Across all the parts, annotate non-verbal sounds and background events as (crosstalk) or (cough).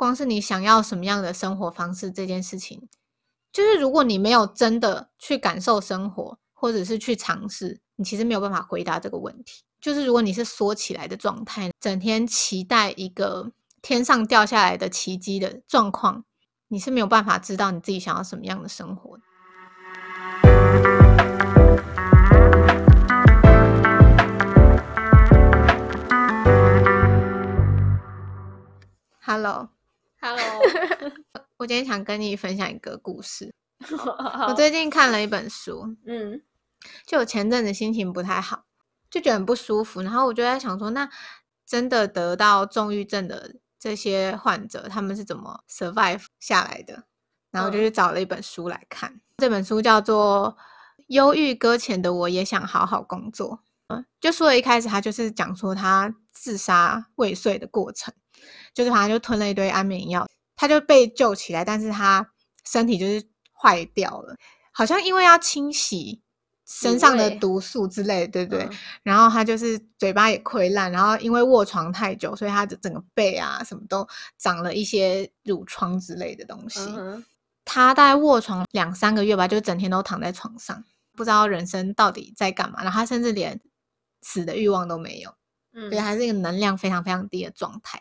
光是你想要什么样的生活方式这件事情，就是如果你没有真的去感受生活，或者是去尝试，你其实没有办法回答这个问题。就是如果你是缩起来的状态，整天期待一个天上掉下来的奇迹的状况，你是没有办法知道你自己想要什么样的生活。(laughs) 我今天想跟你分享一个故事。(laughs) 我最近看了一本书，嗯，就我前阵子心情不太好。就觉得很不舒服，然后我就在想说，那真的得到重郁症的这些患者，他们是怎么 survive 下来的？然后我就去找了一本书来看，这本书叫做《忧郁搁浅的我也想好好工作》。嗯，就说一开始他就是讲说他自杀未遂的过程，就是好像就吞了一堆安眠药，他就被救起来，但是他身体就是坏掉了，好像因为要清洗。身上的毒素之类，对不对？然后他就是嘴巴也溃烂，然后因为卧床太久，所以他的整个背啊什么都长了一些褥疮之类的东西。他大概卧床两三个月吧，就整天都躺在床上，不知道人生到底在干嘛。然后他甚至连死的欲望都没有，所以还是一个能量非常非常低的状态。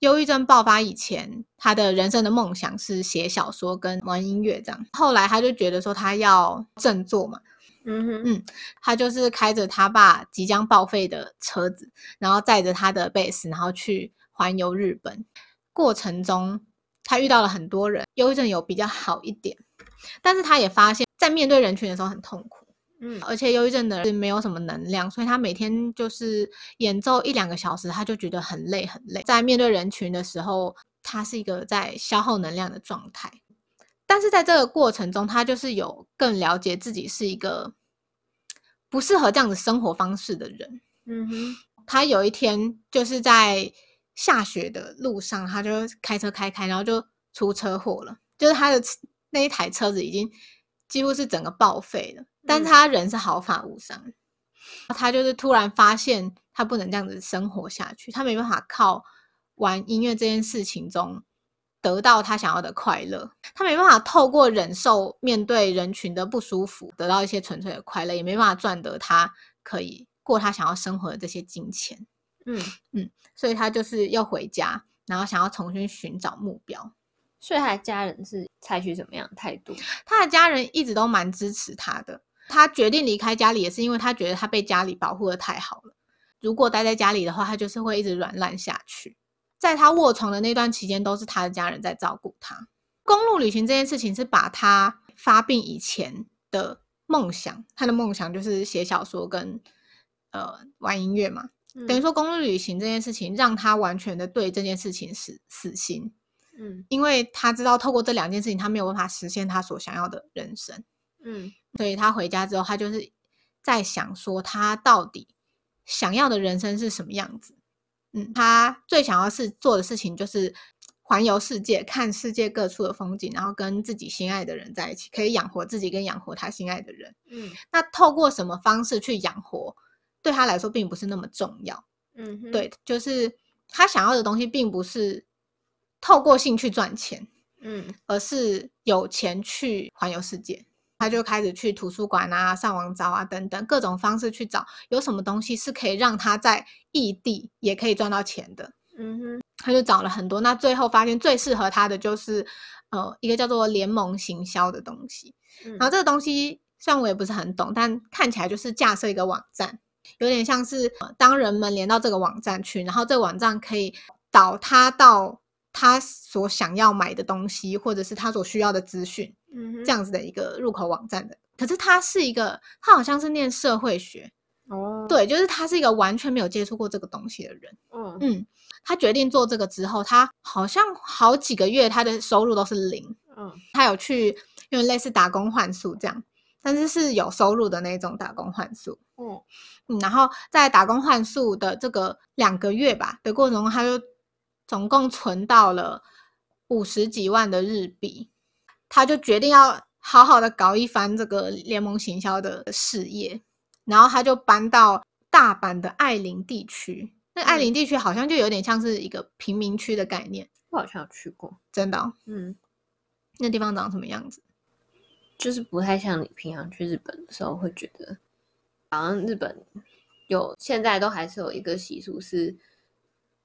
忧郁症爆发以前，他的人生的梦想是写小说跟玩音乐这样。后来他就觉得说他要振作嘛。嗯哼嗯，他就是开着他爸即将报废的车子，然后载着他的贝斯，然后去环游日本。过程中，他遇到了很多人，忧郁症有比较好一点，但是他也发现，在面对人群的时候很痛苦。嗯，而且忧郁症的人没有什么能量，所以他每天就是演奏一两个小时，他就觉得很累很累。在面对人群的时候，他是一个在消耗能量的状态。但是在这个过程中，他就是有更了解自己是一个不适合这样的生活方式的人。嗯哼，他有一天就是在下雪的路上，他就开车开开，然后就出车祸了。就是他的那一台车子已经几乎是整个报废了，但是他人是毫发无伤。他就是突然发现他不能这样子生活下去，他没办法靠玩音乐这件事情中。得到他想要的快乐，他没办法透过忍受面对人群的不舒服，得到一些纯粹的快乐，也没办法赚得他可以过他想要生活的这些金钱。嗯嗯，所以他就是要回家，然后想要重新寻找目标。所以他的家人是采取什么样的态度？他的家人一直都蛮支持他的。他决定离开家里，也是因为他觉得他被家里保护的太好了。如果待在家里的话，他就是会一直软烂下去。在他卧床的那段期间，都是他的家人在照顾他。公路旅行这件事情是把他发病以前的梦想，他的梦想就是写小说跟呃玩音乐嘛。等于说公路旅行这件事情让他完全的对这件事情死死心。嗯，因为他知道透过这两件事情，他没有办法实现他所想要的人生。嗯，所以他回家之后，他就是在想说，他到底想要的人生是什么样子。嗯，他最想要是做的事情就是环游世界，看世界各处的风景，然后跟自己心爱的人在一起，可以养活自己跟养活他心爱的人。嗯，那透过什么方式去养活，对他来说并不是那么重要。嗯，对，就是他想要的东西并不是透过性去赚钱，嗯，而是有钱去环游世界。他就开始去图书馆啊、上网找啊等等各种方式去找有什么东西是可以让他在异地也可以赚到钱的。嗯哼，他就找了很多，那最后发现最适合他的就是呃一个叫做联盟行销的东西。然后这个东西虽然我也不是很懂，但看起来就是架设一个网站，有点像是当人们连到这个网站去，然后这个网站可以导他到他所想要买的东西，或者是他所需要的资讯。嗯，这样子的一个入口网站的，可是他是一个，他好像是念社会学哦，对，就是他是一个完全没有接触过这个东西的人。嗯嗯，他决定做这个之后，他好像好几个月他的收入都是零。嗯，他有去因为类似打工换宿这样，但是是有收入的那种打工换宿。嗯嗯，然后在打工换宿的这个两个月吧的过程中，他就总共存到了五十几万的日币。他就决定要好好的搞一番这个联盟行销的事业，然后他就搬到大阪的爱林地区。那爱林地区好像就有点像是一个贫民区的概念，我好像有去过，真的。嗯，那地方长什么样子？就是不太像你平常去日本的时候会觉得，好像日本有现在都还是有一个习俗是，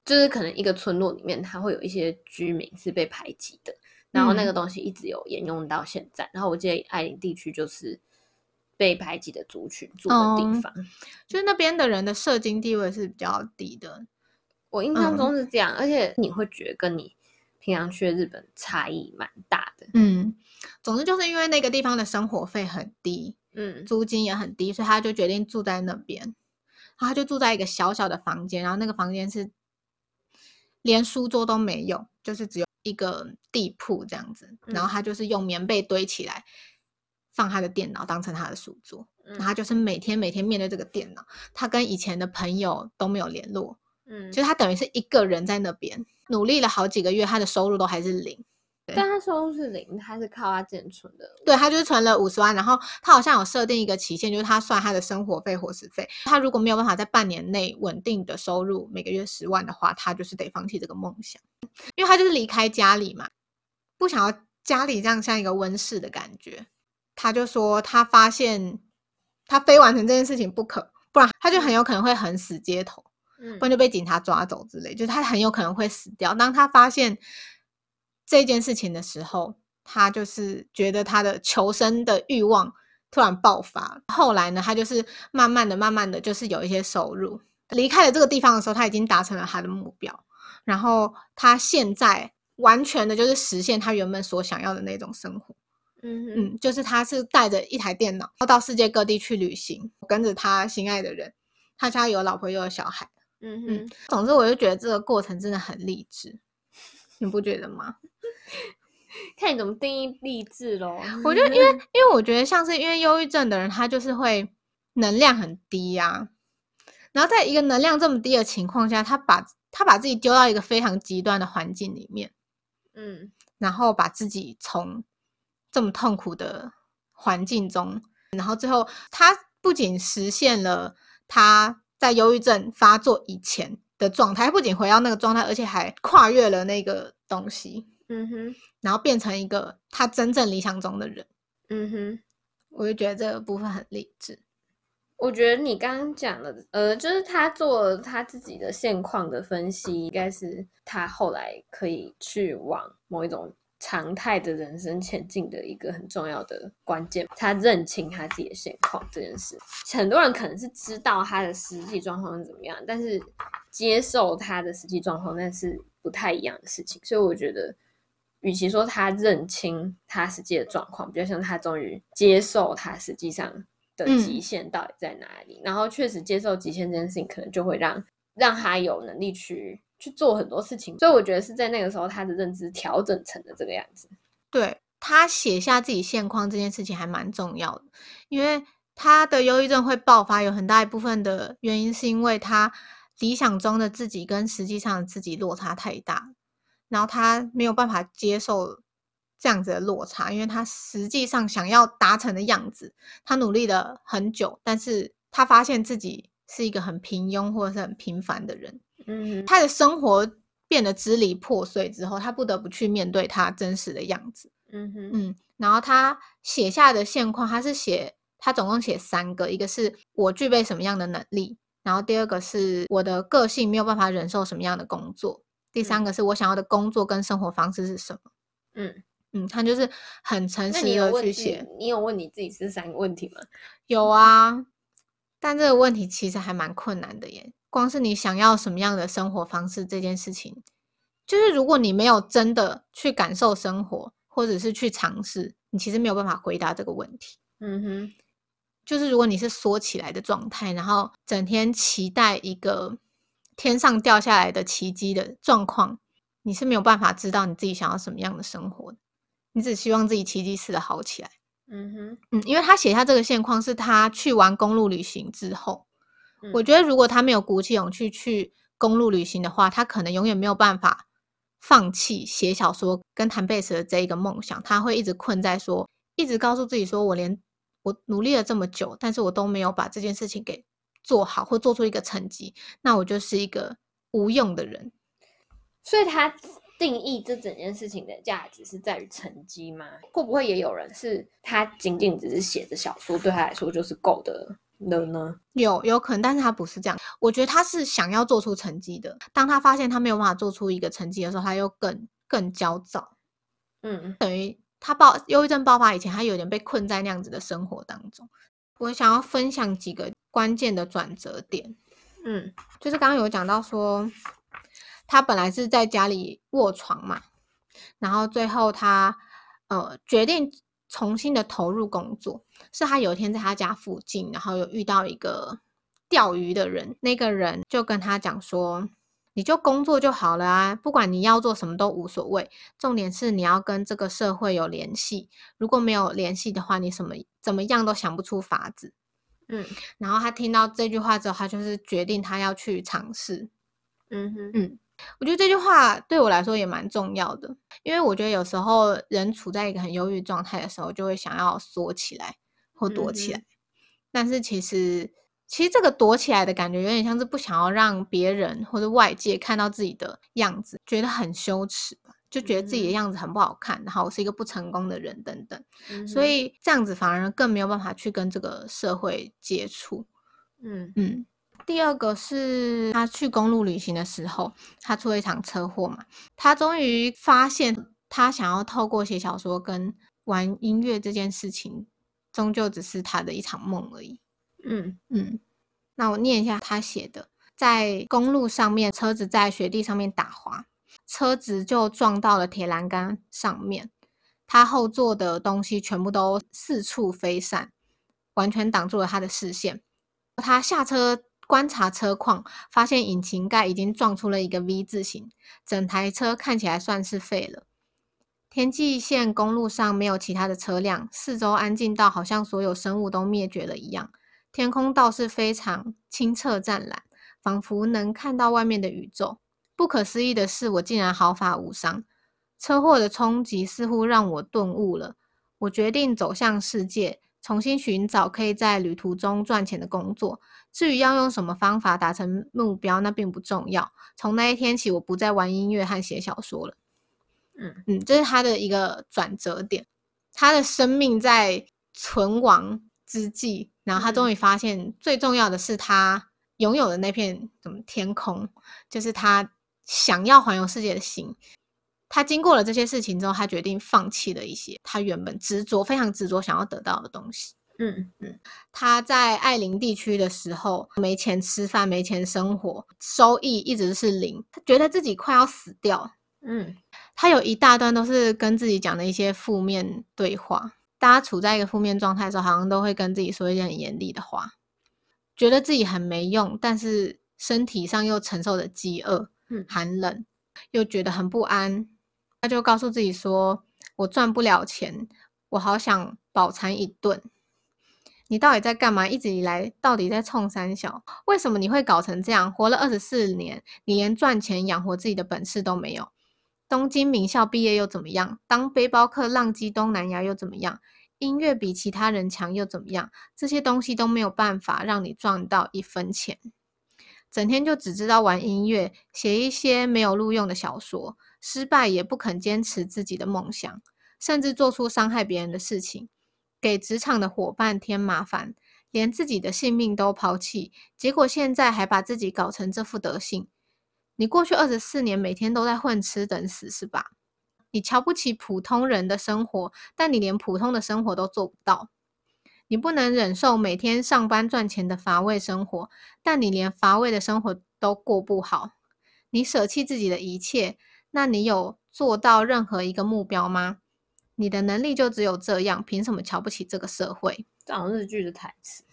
就是可能一个村落里面，它会有一些居民是被排挤的，然后那个东西一直有沿用到现在。然后我记得爱林地区就是被排挤的族群住的地方，就是那边的人的社经地位是比较低的。我印象中是这样，而且你会觉得跟你平常去日本差异蛮大的。嗯，总之就是因为那个地方的生活费很低，嗯，租金也很低，所以他就决定住在那边。然后他就住在一个小小的房间，然后那个房间是连书桌都没有，就是只有一个地铺这样子。然后他就是用棉被堆起来，放他的电脑当成他的书桌。然后就是每天每天面对这个电脑，他跟以前的朋友都没有联络。嗯，就是他等于是一个人在那边努力了好几个月，他的收入都还是零。但他收入是零，他是靠他自己存的。对他就是存了五十万，然后他好像有设定一个期限，就是他算他的生活费、伙食费。他如果没有办法在半年内稳定的收入每个月十万的话，他就是得放弃这个梦想，因为他就是离开家里嘛，不想要家里这样像一个温室的感觉。他就说他发现他非完成这件事情不可，不然他就很有可能会横死街头。不然就被警察抓走之类，就是他很有可能会死掉。当他发现这件事情的时候，他就是觉得他的求生的欲望突然爆发。后来呢，他就是慢慢的、慢慢的就是有一些收入。离开了这个地方的时候，他已经达成了他的目标。然后他现在完全的就是实现他原本所想要的那种生活。嗯嗯，就是他是带着一台电脑，到世界各地去旅行，跟着他心爱的人。他家有老婆又有小孩。嗯嗯，总之我就觉得这个过程真的很励志，你不觉得吗？(laughs) 看你怎么定义励志喽。(laughs) 我觉得，因为因为我觉得像是因为忧郁症的人，他就是会能量很低呀。然后在一个能量这么低的情况下，他把他把自己丢到一个非常极端的环境里面，嗯，然后把自己从这么痛苦的环境中，然后最后他不仅实现了他。在忧郁症发作以前的状态，不仅回到那个状态，而且还跨越了那个东西，嗯哼，然后变成一个他真正理想中的人，嗯哼，我就觉得这个部分很励志。我觉得你刚刚讲的，呃，就是他做他自己的现况的分析，应该是他后来可以去往某一种。常态的人生前进的一个很重要的关键，他认清他自己的现况这件事。很多人可能是知道他的实际状况是怎么样，但是接受他的实际状况那是不太一样的事情。所以我觉得，与其说他认清他实际的状况，比较像他终于接受他实际上的极限到底在哪里。然后确实接受极限这件事情，可能就会让让他有能力去。去做很多事情，所以我觉得是在那个时候，他的认知调整成了这个样子。对他写下自己现况这件事情还蛮重要的，因为他的忧郁症会爆发，有很大一部分的原因是因为他理想中的自己跟实际上的自己落差太大，然后他没有办法接受这样子的落差，因为他实际上想要达成的样子，他努力了很久，但是他发现自己是一个很平庸或者是很平凡的人。嗯，他的生活变得支离破碎之后，他不得不去面对他真实的样子。嗯哼，嗯，然后他写下的现况，他是写他总共写三个，一个是我具备什么样的能力，然后第二个是我的个性没有办法忍受什么样的工作，第三个是我想要的工作跟生活方式是什么。嗯嗯，他就是很诚实的去写。你有问你自己这三个问题吗？有啊，但这个问题其实还蛮困难的耶。光是你想要什么样的生活方式这件事情，就是如果你没有真的去感受生活，或者是去尝试，你其实没有办法回答这个问题。嗯哼，就是如果你是缩起来的状态，然后整天期待一个天上掉下来的奇迹的状况，你是没有办法知道你自己想要什么样的生活的。你只希望自己奇迹似的好起来。嗯哼，嗯，因为他写下这个现况是他去完公路旅行之后。我觉得，如果他没有鼓起勇气去公路旅行的话，他可能永远没有办法放弃写小说跟弹贝斯的这一个梦想。他会一直困在说，一直告诉自己说：“我连我努力了这么久，但是我都没有把这件事情给做好，或做出一个成绩，那我就是一个无用的人。”所以，他定义这整件事情的价值是在于成绩吗？会不会也有人是他仅仅只是写着小说，对他来说就是够的了呢？有有可能，但是他不是这样。我觉得他是想要做出成绩的。当他发现他没有办法做出一个成绩的时候，他又更更焦躁。嗯，等于他爆忧郁症爆发以前，他有点被困在那样子的生活当中。我想要分享几个关键的转折点。嗯，就是刚刚有讲到说。他本来是在家里卧床嘛，然后最后他呃决定重新的投入工作。是他有一天在他家附近，然后有遇到一个钓鱼的人，那个人就跟他讲说：“你就工作就好了啊，不管你要做什么都无所谓，重点是你要跟这个社会有联系。如果没有联系的话，你什么怎么样都想不出法子。”嗯，然后他听到这句话之后，他就是决定他要去尝试。嗯哼，嗯。我觉得这句话对我来说也蛮重要的，因为我觉得有时候人处在一个很忧郁状态的时候，就会想要缩起来或躲起来。但是其实，其实这个躲起来的感觉，有点像是不想要让别人或者外界看到自己的样子，觉得很羞耻吧，就觉得自己的样子很不好看，然后我是一个不成功的人等等。所以这样子反而更没有办法去跟这个社会接触。嗯嗯。第二个是他去公路旅行的时候，他出了一场车祸嘛。他终于发现，他想要透过写小说跟玩音乐这件事情，终究只是他的一场梦而已。嗯嗯，那我念一下他写的：在公路上面，车子在雪地上面打滑，车子就撞到了铁栏杆上面，他后座的东西全部都四处飞散，完全挡住了他的视线。他下车。观察车况，发现引擎盖已经撞出了一个 V 字形，整台车看起来算是废了。天际线公路上没有其他的车辆，四周安静到好像所有生物都灭绝了一样。天空倒是非常清澈湛蓝，仿佛能看到外面的宇宙。不可思议的是，我竟然毫发无伤。车祸的冲击似乎让我顿悟了。我决定走向世界。重新寻找可以在旅途中赚钱的工作。至于要用什么方法达成目标，那并不重要。从那一天起，我不再玩音乐和写小说了。嗯嗯，这是他的一个转折点。他的生命在存亡之际，然后他终于发现，最重要的是他拥有的那片什么天空，就是他想要环游世界的心。他经过了这些事情之后，他决定放弃了一些他原本执着、非常执着想要得到的东西。嗯嗯，他在艾琳地区的时候，没钱吃饭，没钱生活，收益一直是零，他觉得自己快要死掉。嗯，他有一大段都是跟自己讲的一些负面对话。大家处在一个负面状态的时候，好像都会跟自己说一些很严厉的话，觉得自己很没用，但是身体上又承受着饥饿、寒冷，又觉得很不安。他就告诉自己说：“我赚不了钱，我好想饱餐一顿。”你到底在干嘛？一直以来到底在冲三小？为什么你会搞成这样？活了二十四年，你连赚钱养活自己的本事都没有。东京名校毕业又怎么样？当背包客浪迹东南亚又怎么样？音乐比其他人强又怎么样？这些东西都没有办法让你赚到一分钱。整天就只知道玩音乐，写一些没有录用的小说。失败也不肯坚持自己的梦想，甚至做出伤害别人的事情，给职场的伙伴添麻烦，连自己的性命都抛弃，结果现在还把自己搞成这副德行。你过去二十四年每天都在混吃等死是吧？你瞧不起普通人的生活，但你连普通的生活都做不到。你不能忍受每天上班赚钱的乏味生活，但你连乏味的生活都过不好。你舍弃自己的一切。那你有做到任何一个目标吗？你的能力就只有这样，凭什么瞧不起这个社会？这种日剧的台词，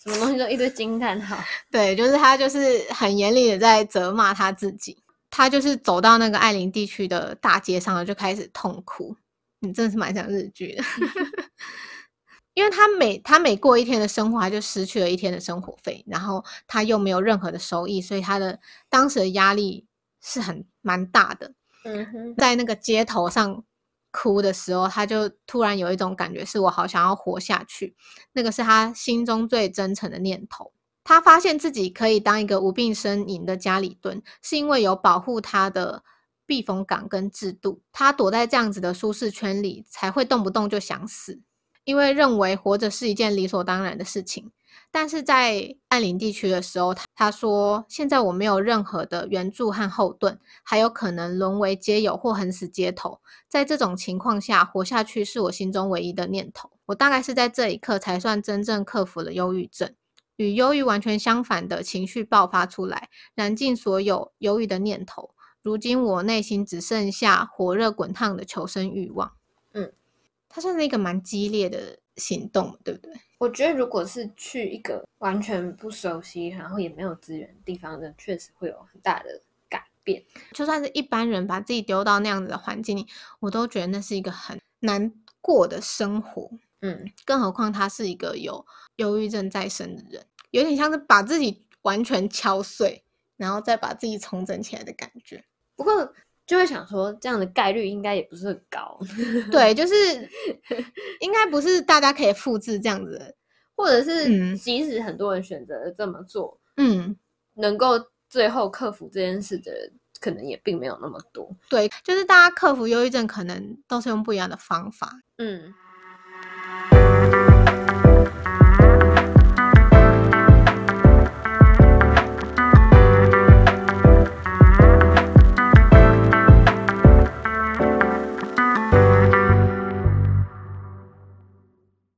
什么东西都一堆惊叹号。(laughs) 对，就是他，就是很严厉的在责骂他自己。他就是走到那个艾琳地区的大街上，就开始痛哭。你真的是蛮像日剧的，(laughs) 因为他每他每过一天的生活，他就失去了一天的生活费，然后他又没有任何的收益，所以他的当时的压力。是很蛮大的，嗯哼，在那个街头上哭的时候，他就突然有一种感觉，是我好想要活下去。那个是他心中最真诚的念头。他发现自己可以当一个无病呻吟的家里蹲，是因为有保护他的避风港跟制度，他躲在这样子的舒适圈里，才会动不动就想死，因为认为活着是一件理所当然的事情。但是在暗林地区的时候，他他说：“现在我没有任何的援助和后盾，还有可能沦为街友或横死街头。在这种情况下，活下去是我心中唯一的念头。我大概是在这一刻才算真正克服了忧郁症，与忧郁完全相反的情绪爆发出来，燃尽所有忧郁的念头。如今我内心只剩下火热滚烫的求生欲望。”嗯，他算是一个蛮激烈的行动，对不对？我觉得，如果是去一个完全不熟悉，然后也没有资源的地方，的确实会有很大的改变。就算是一般人把自己丢到那样子的环境里，我都觉得那是一个很难过的生活。嗯，更何况他是一个有忧郁症在身的人，有点像是把自己完全敲碎，然后再把自己重整起来的感觉。不过，就会想说，这样的概率应该也不是很高。对，就是 (laughs) 应该不是大家可以复制这样子，或者是即使很多人选择这么做，嗯，能够最后克服这件事的人，可能也并没有那么多。对，就是大家克服忧郁症，可能都是用不一样的方法。嗯。